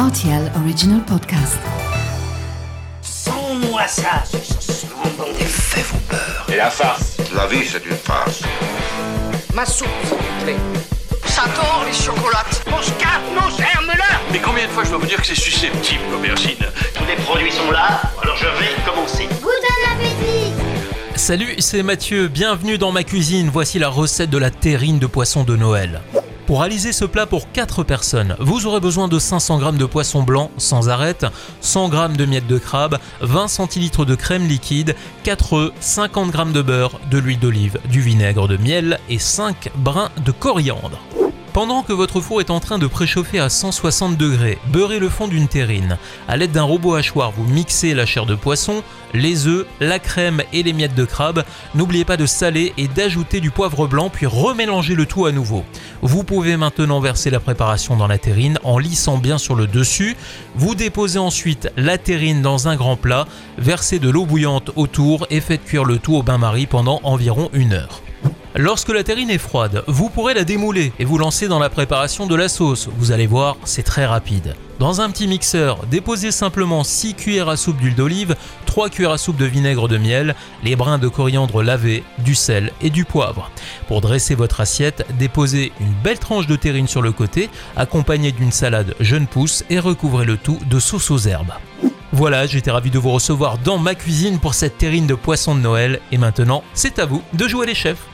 RTL Original Podcast. Sans-moi ça, ce monde des faits vos peurs. Et la farce La vie, c'est une farce. Ma soupe, s'il vous plaît. J'adore les chocolates. Mon scarpe, nos germes-là Mais combien de fois je dois vous dire que c'est susceptible, l'aubergine Tous les produits sont là, alors je vais commencer. Salut, c'est Mathieu, bienvenue dans ma cuisine. Voici la recette de la terrine de poisson de Noël. Pour réaliser ce plat pour 4 personnes, vous aurez besoin de 500 g de poisson blanc sans arête, 100 g de miettes de crabe, 20 centilitres de crème liquide, 4 œufs, 50 g de beurre, de l'huile d'olive, du vinaigre de miel et 5 brins de coriandre. Pendant que votre four est en train de préchauffer à 160 degrés, beurrez le fond d'une terrine. À l'aide d'un robot hachoir, vous mixez la chair de poisson, les œufs, la crème et les miettes de crabe. N'oubliez pas de saler et d'ajouter du poivre blanc puis remélanger le tout à nouveau. Vous pouvez maintenant verser la préparation dans la terrine en lissant bien sur le dessus. Vous déposez ensuite la terrine dans un grand plat, versez de l'eau bouillante autour et faites cuire le tout au bain-marie pendant environ une heure. Lorsque la terrine est froide, vous pourrez la démouler et vous lancer dans la préparation de la sauce. Vous allez voir, c'est très rapide. Dans un petit mixeur, déposez simplement 6 cuillères à soupe d'huile d'olive, 3 cuillères à soupe de vinaigre de miel, les brins de coriandre lavés, du sel et du poivre. Pour dresser votre assiette, déposez une belle tranche de terrine sur le côté, accompagnée d'une salade jeune pousse et recouvrez le tout de sauce aux herbes. Voilà, j'étais ravi de vous recevoir dans ma cuisine pour cette terrine de poisson de Noël et maintenant, c'est à vous de jouer les chefs.